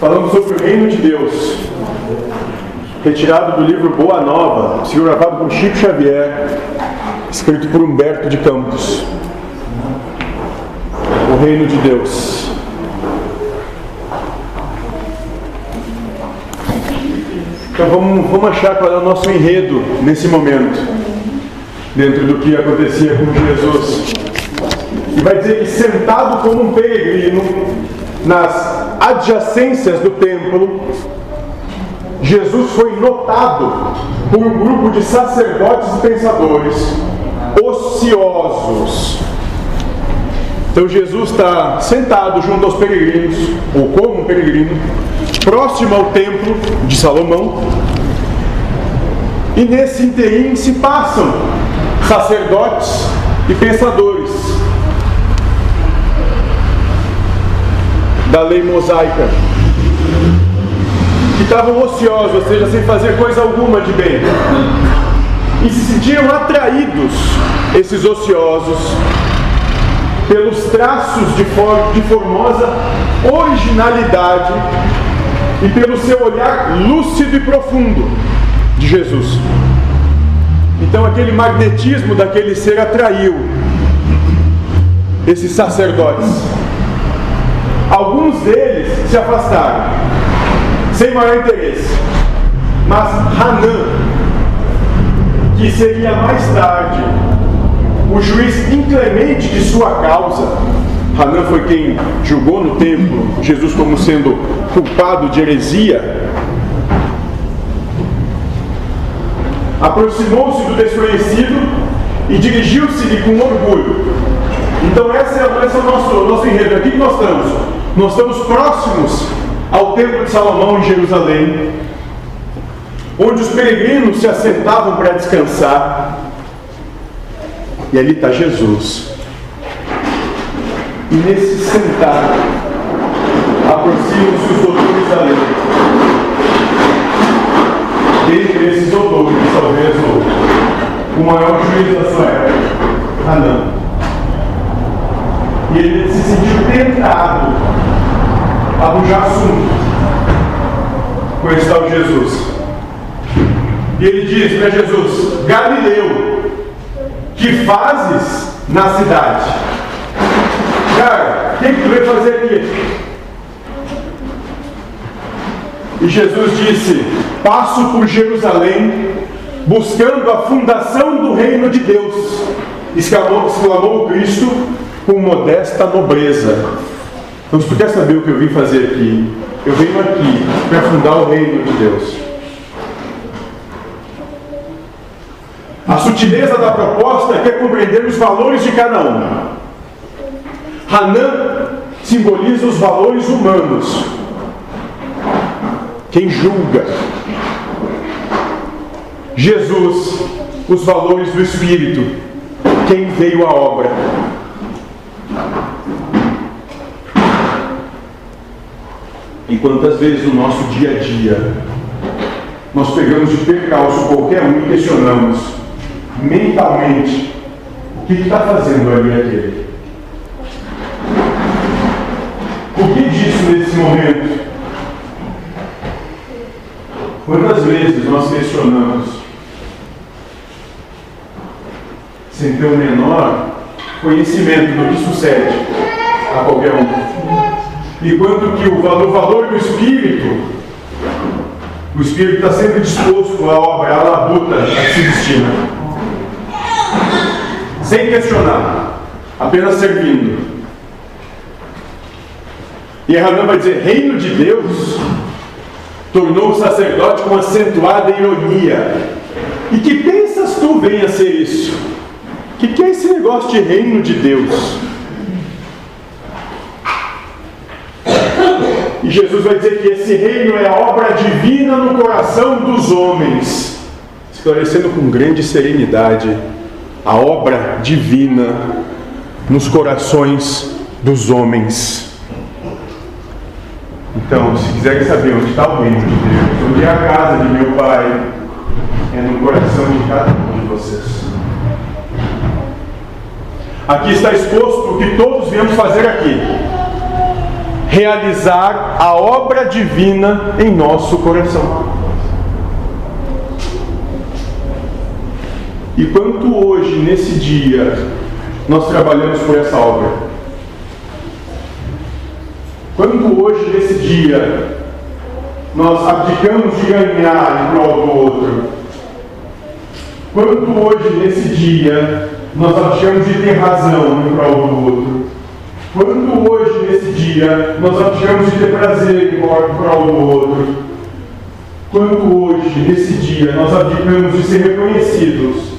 falando sobre o reino de Deus, retirado do livro Boa Nova, gravado por Chico Xavier, escrito por Humberto de Campos. O reino de Deus. Então vamos, vamos achar qual é o nosso enredo nesse momento, dentro do que acontecia com Jesus. E vai dizer que sentado como um peregrino nas adjacências do templo, Jesus foi notado por um grupo de sacerdotes e pensadores ociosos. Então Jesus está sentado junto aos peregrinos, ou como um peregrino, próximo ao templo de Salomão, e nesse interim se passam sacerdotes e pensadores da lei mosaica, que estavam ociosos, ou seja, sem fazer coisa alguma de bem, e se sentiam atraídos, esses ociosos, pelos traços de, for, de formosa originalidade e pelo seu olhar lúcido e profundo de Jesus. Então aquele magnetismo daquele ser atraiu esses sacerdotes. Alguns deles se afastaram, sem maior interesse. Mas Hanan, que seria mais tarde o juiz inclemente de sua causa, Hanan foi quem julgou no templo Jesus como sendo culpado de heresia. Aproximou-se do desconhecido e dirigiu-se-lhe com orgulho. Então, esse é, esse é o nosso, nosso enredo. Aqui que nós estamos. Nós estamos próximos ao Templo de Salomão em Jerusalém, onde os peregrinos se assentavam para descansar. E ali está Jesus. E nesse sentar, aproximam-se os doutores da lei. Dentre esses doutores, talvez o, maior juiz da sua época, Anã. E ele se sentiu tentado a puxar assunto com esse tal Jesus. E ele diz para Jesus: Galileu, que fazes na cidade? Cara, o que, que tu veio fazer aqui? E Jesus disse: Passo por Jerusalém, buscando a fundação do reino de Deus. Exclamou, exclamou Cristo com modesta nobreza. Então, se quer saber o que eu vim fazer aqui, eu venho aqui para fundar o reino de Deus. A sutileza da proposta é compreender os valores de cada um. Hanan simboliza os valores humanos. Quem julga. Jesus, os valores do Espírito. Quem veio à obra. Quantas vezes no nosso dia a dia nós pegamos de percalço qualquer um e questionamos mentalmente o que está fazendo ali aquele? Por que disso nesse momento? Quantas vezes nós questionamos sem ter o menor conhecimento do que sucede a qualquer um? E quanto que o valor, o valor do Espírito, o Espírito está sempre disposto à obra, à labuta, a se destina. Sem questionar, apenas servindo. E Hanan vai dizer: Reino de Deus tornou o sacerdote com acentuada ironia. E que pensas tu venha ser isso? Que, que é esse negócio de reino de Deus? E Jesus vai dizer que esse reino é a obra divina no coração dos homens, esclarecendo com grande serenidade a obra divina nos corações dos homens. Então, se quiserem saber onde está o reino de Deus, onde é a casa de meu Pai, é no coração de cada um de vocês. Aqui está exposto o que todos viemos fazer aqui realizar a obra divina em nosso coração. E quanto hoje, nesse dia, nós trabalhamos por essa obra? Quanto hoje, nesse dia, nós abdicamos de ganhar em prol do outro? Quanto hoje, nesse dia, nós abdicamos de ter razão em prol do outro? Quanto hoje, nesse dia, nós abdicamos de ter prazer em prol do outro? Quanto hoje, nesse dia, nós abdicamos de ser reconhecidos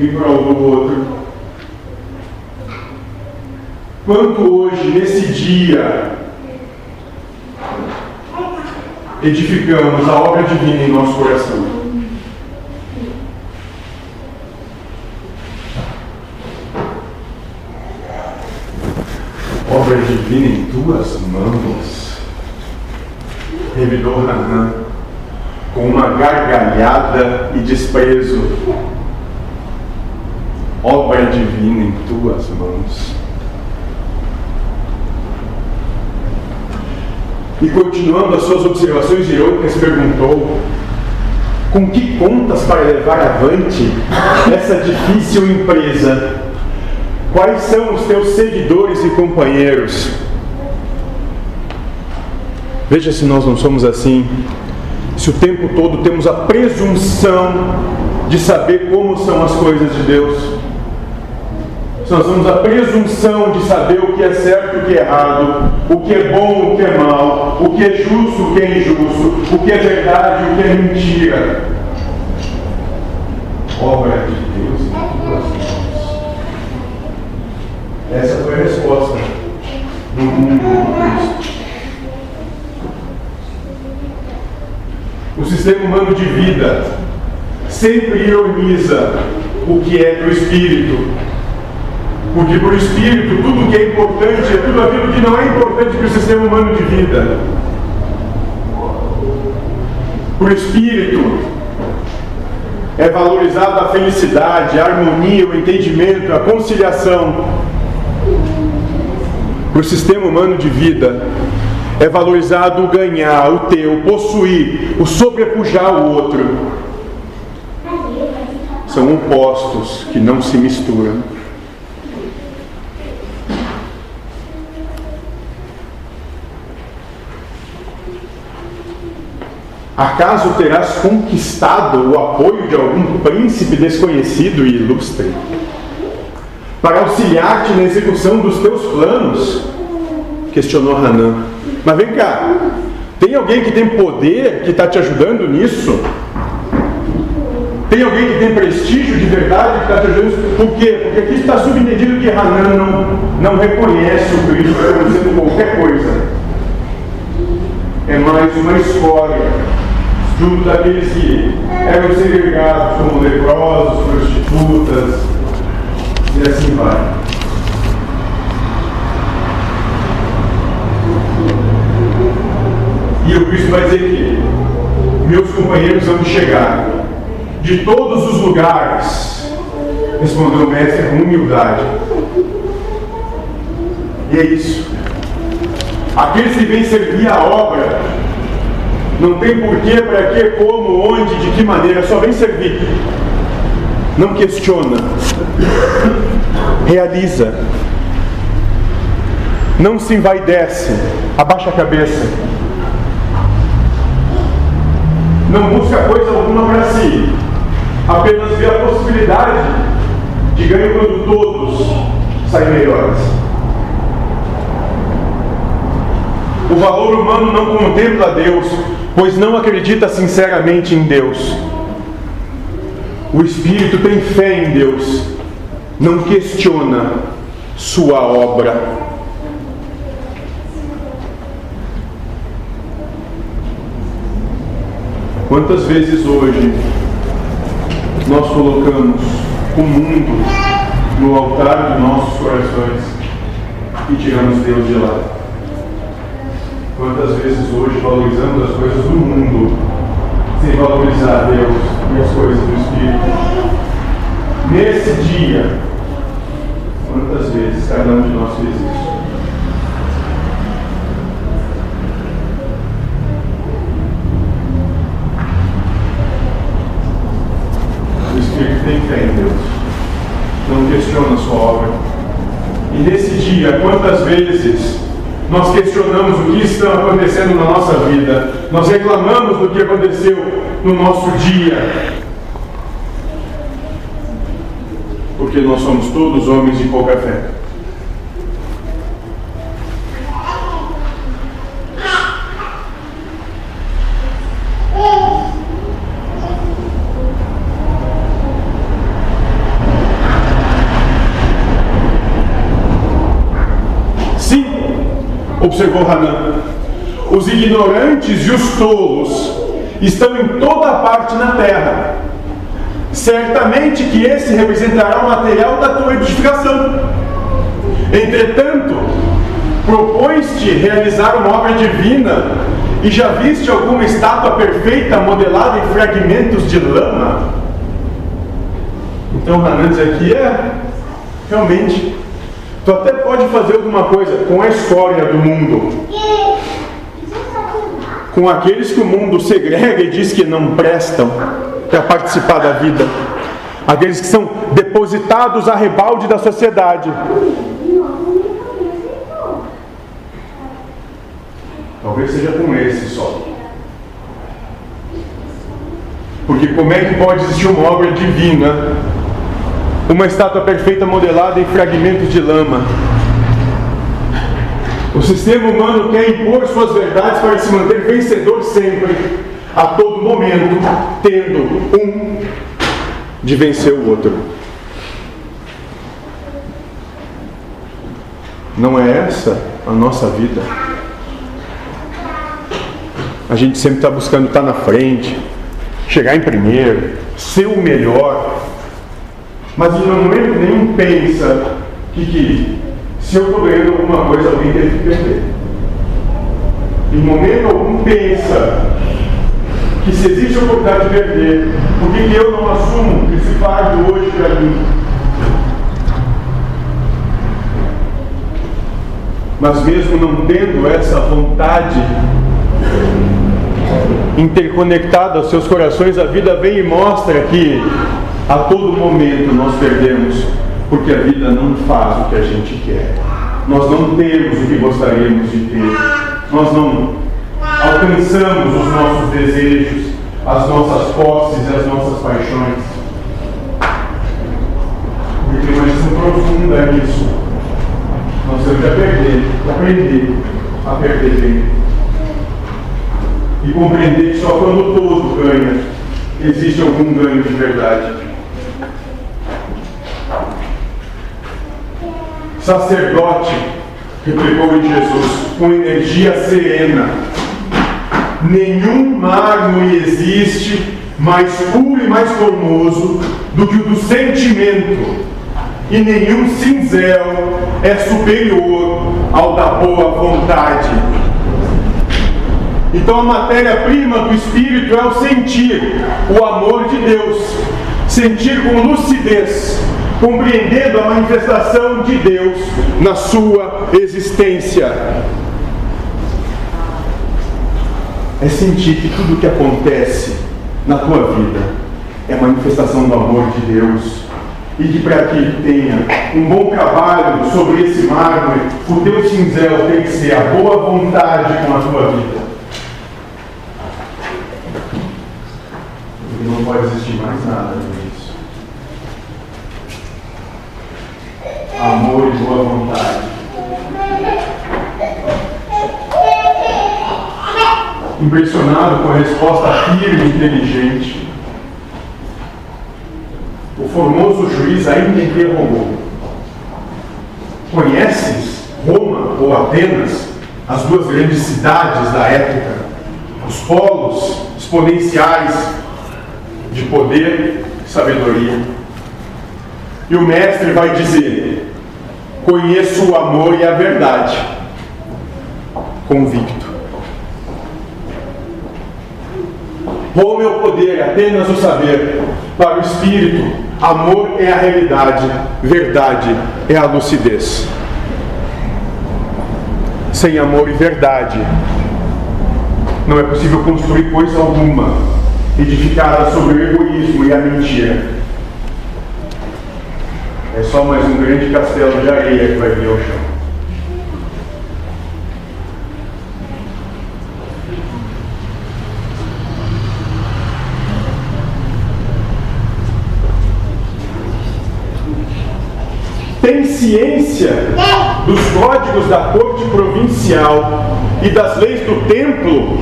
em prol do outro? Quanto hoje, nesse dia, edificamos a obra divina em nosso coração? Obra divina em tuas mãos, revidou Hanan, com uma gargalhada e desprezo. Obra divina em tuas mãos. E continuando as suas observações irônicas, perguntou: Com que contas para levar avante essa difícil empresa? Quais são os teus seguidores e companheiros? Veja se nós não somos assim. Se o tempo todo temos a presunção de saber como são as coisas de Deus nós temos a presunção de saber o que é certo e o que é errado, o que é bom, o que é mal, o que é justo, o que é injusto, o que é verdade o que é mentira. Obra de Deus em tuas mãos. Essa foi a resposta do mundo do Cristo. O sistema humano de vida sempre ironiza o que é do espírito porque para o espírito, tudo que é importante é tudo aquilo que não é importante para o sistema humano de vida. Para o espírito, é valorizada a felicidade, a harmonia, o entendimento, a conciliação. Para o sistema humano de vida, é valorizado o ganhar, o ter, o possuir, o sobrepujar o outro. São opostos que não se misturam. Acaso terás conquistado o apoio de algum príncipe desconhecido e ilustre? Para auxiliar-te na execução dos teus planos? Questionou Hanan. Mas vem cá, tem alguém que tem poder que está te ajudando nisso? Tem alguém que tem prestígio de verdade que está te ajudando nisso? Por quê? Porque aqui está subentendido que Hanan não, não reconhece o Cristo como sendo qualquer coisa. É mais uma história junto daqueles que eram segregados como leprosos, prostitutas, e assim vai. E o Cristo vai dizer que meus companheiros vão chegar de todos os lugares, respondeu o mestre com humildade. E é isso. Aqueles que vêm servir a obra não tem porquê, para quê, como, onde, de que maneira, só vem servir. Não questiona. Realiza. Não se envaidece. Abaixa a cabeça. Não busca coisa alguma para si. Apenas vê a possibilidade de ganho quando todos saem melhores. O valor humano não contempla Deus, pois não acredita sinceramente em Deus. O Espírito tem fé em Deus, não questiona sua obra. Quantas vezes hoje nós colocamos o mundo no altar de nossos corações e tiramos Deus de lado? Quantas vezes hoje valorizamos as coisas do mundo sem valorizar Deus dia. Quantas vezes cada um de nós fez isso? O Espírito tem fé em Deus. Não questiona a sua obra. E nesse dia, quantas vezes nós questionamos o que está acontecendo na nossa vida, nós reclamamos do que aconteceu no nosso dia, porque nós somos todos homens de pouca fé. observou Hanan. Os ignorantes e os tolos estão em toda parte na terra. Certamente que esse representará o material da tua edificação. Entretanto, propões-te realizar uma obra divina e já viste alguma estátua perfeita modelada em fragmentos de lama? Então Hanan diz aqui é realmente Tu até pode fazer alguma coisa com a história do mundo. Com aqueles que o mundo segrega e diz que não prestam para participar da vida. Aqueles que são depositados a rebalde da sociedade. Talvez seja com esse só. Porque como é que pode existir uma obra divina uma estátua perfeita modelada em fragmentos de lama. O sistema humano quer impor suas verdades para se manter vencedor sempre, a todo momento, tendo um de vencer o outro. Não é essa a nossa vida. A gente sempre está buscando estar na frente, chegar em primeiro, ser o melhor, mas em momento nenhum pensa que, que se eu estou ganhando alguma coisa, alguém tem que perder. Em momento algum pensa que se existe a oportunidade de perder, por que eu não assumo esse fardo hoje para mim? Mas mesmo não tendo essa vontade interconectada aos seus corações, a vida vem e mostra que a todo momento nós perdemos, porque a vida não faz o que a gente quer. Nós não temos o que gostaríamos de ter. Nós não alcançamos os nossos desejos, as nossas posses e as nossas paixões. Porque uma lição profunda nisso. Nós temos que aprender, aprender a perder bem. E compreender que só quando todo ganha, existe algum ganho de verdade. sacerdote, replicou em Jesus, com energia serena. Nenhum mármore existe mais puro e mais formoso do que o do sentimento, e nenhum cinzel é superior ao da boa vontade. Então a matéria-prima do Espírito é o sentir, o amor de Deus, sentir com lucidez, compreendendo a manifestação de Deus na sua existência. É sentir que tudo o que acontece na tua vida é manifestação do amor de Deus. E que para que tenha um bom trabalho sobre esse mármore, o teu cinzel tem que ser a boa vontade com a tua vida. E não pode existir mais nada. amor e boa vontade. Impressionado com a resposta firme e inteligente, o formoso juiz ainda interrogou: Conheces Roma ou Atenas, as duas grandes cidades da época, os polos exponenciais de poder e sabedoria? E o mestre vai dizer: Conheço o amor e a verdade. Convicto. Roma é o poder, apenas o saber. Para o espírito, amor é a realidade, verdade é a lucidez. Sem amor e verdade, não é possível construir coisa alguma edificada sobre o egoísmo e a mentira. É só mais um grande castelo de areia que vai vir ao chão. Tem ciência dos códigos da corte provincial e das leis do templo,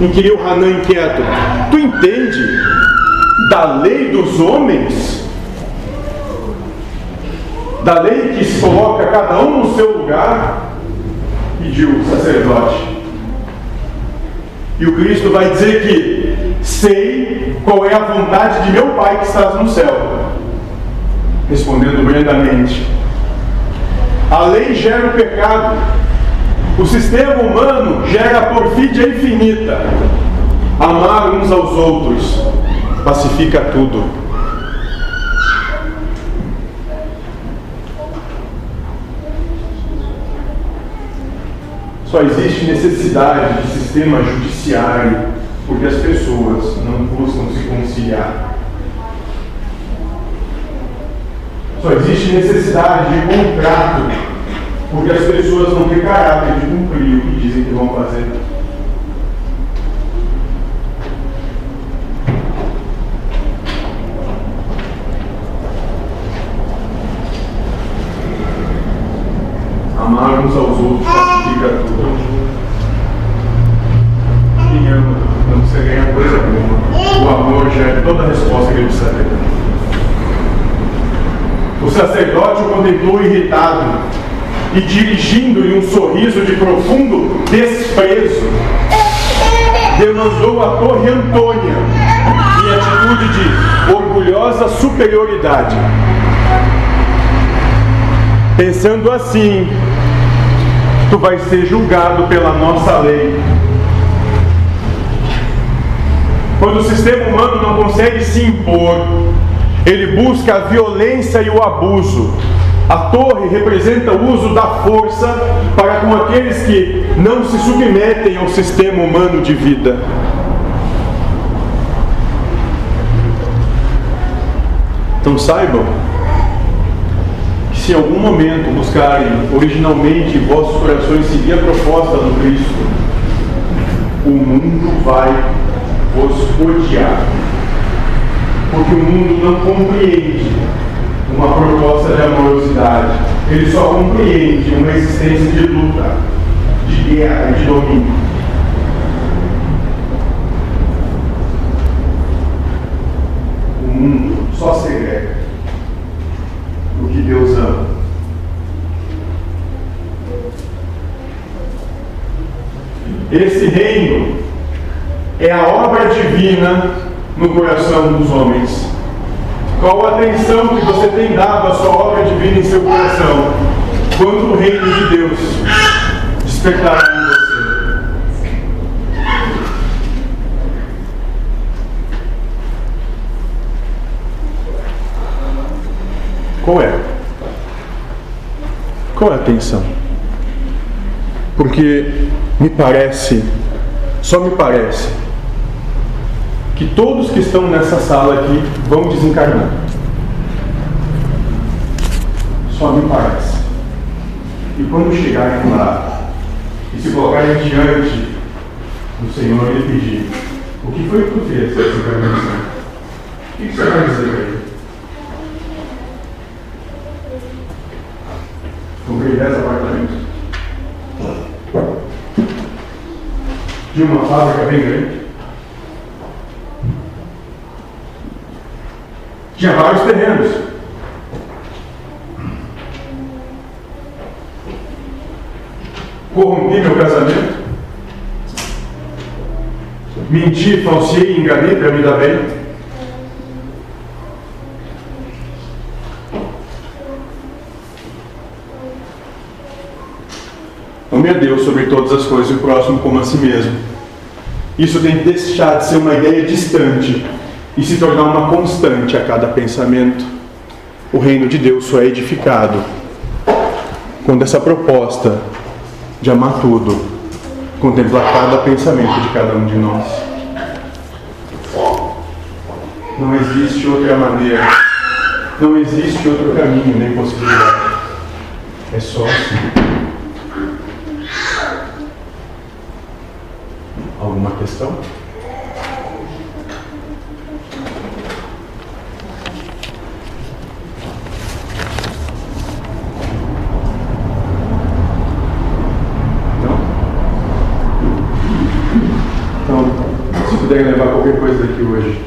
inquiriu Hanan inquieto. Tu entende da lei dos homens? Da lei que se coloca cada um no seu lugar? Pediu o sacerdote. E o Cristo vai dizer que sei qual é a vontade de meu Pai que estás no céu. Respondendo brandamente: A lei gera o pecado, o sistema humano gera a porfídia infinita. Amar uns aos outros pacifica tudo. Só existe necessidade de sistema judiciário porque as pessoas não buscam se conciliar. Só existe necessidade de contrato porque as pessoas não têm caráter de cumprir o que dizem que vão fazer. Amar uns aos outros pacifica tudo. Quem ama não você ganha coisa alguma. O amor gera toda a resposta que ele precisa ter. O sacerdote o contemplou irritado e dirigindo-lhe um sorriso de profundo desprezo, demandou a torre Antônia em atitude de orgulhosa superioridade. Pensando assim, tu vais ser julgado pela nossa lei. Quando o sistema humano não consegue se impor, ele busca a violência e o abuso. A torre representa o uso da força para com aqueles que não se submetem ao sistema humano de vida. Então saibam que se em algum momento buscarem originalmente vossos corações seguir a proposta do Cristo, o mundo vai vos odiar. Porque o mundo não compreende uma proposta de amorosidade. Ele só compreende uma existência de luta, de guerra e de domínio. O mundo só segrega o que Deus ama. Esse reino é a obra divina no coração dos homens. Qual a atenção que você tem dado à sua obra divina em seu coração? Quando o reino de Deus despertará em você? Qual é? Qual é a atenção? Porque me parece, só me parece, que todos que estão nessa sala aqui vão desencarnar. Só me parece. E quando chegarem lá e se colocarem diante do Senhor e pedir: O que foi que fez essa desencarnação? O que você vai dizer para ele? Comprei 10 apartamentos. De uma fábrica bem grande. Tinha vários terrenos. Corrompi meu casamento. Menti, falseei, enganei para me dar bem. Ame a Deus sobre todas as coisas e o próximo como a si mesmo. Isso tem que deixar de ser uma ideia distante e se tornar uma constante a cada pensamento. O reino de Deus só é edificado quando essa proposta de amar tudo contemplar cada pensamento de cada um de nós. Não existe outra maneira, não existe outro caminho nem possibilidade. É só assim. Alguma questão? puderem levar qualquer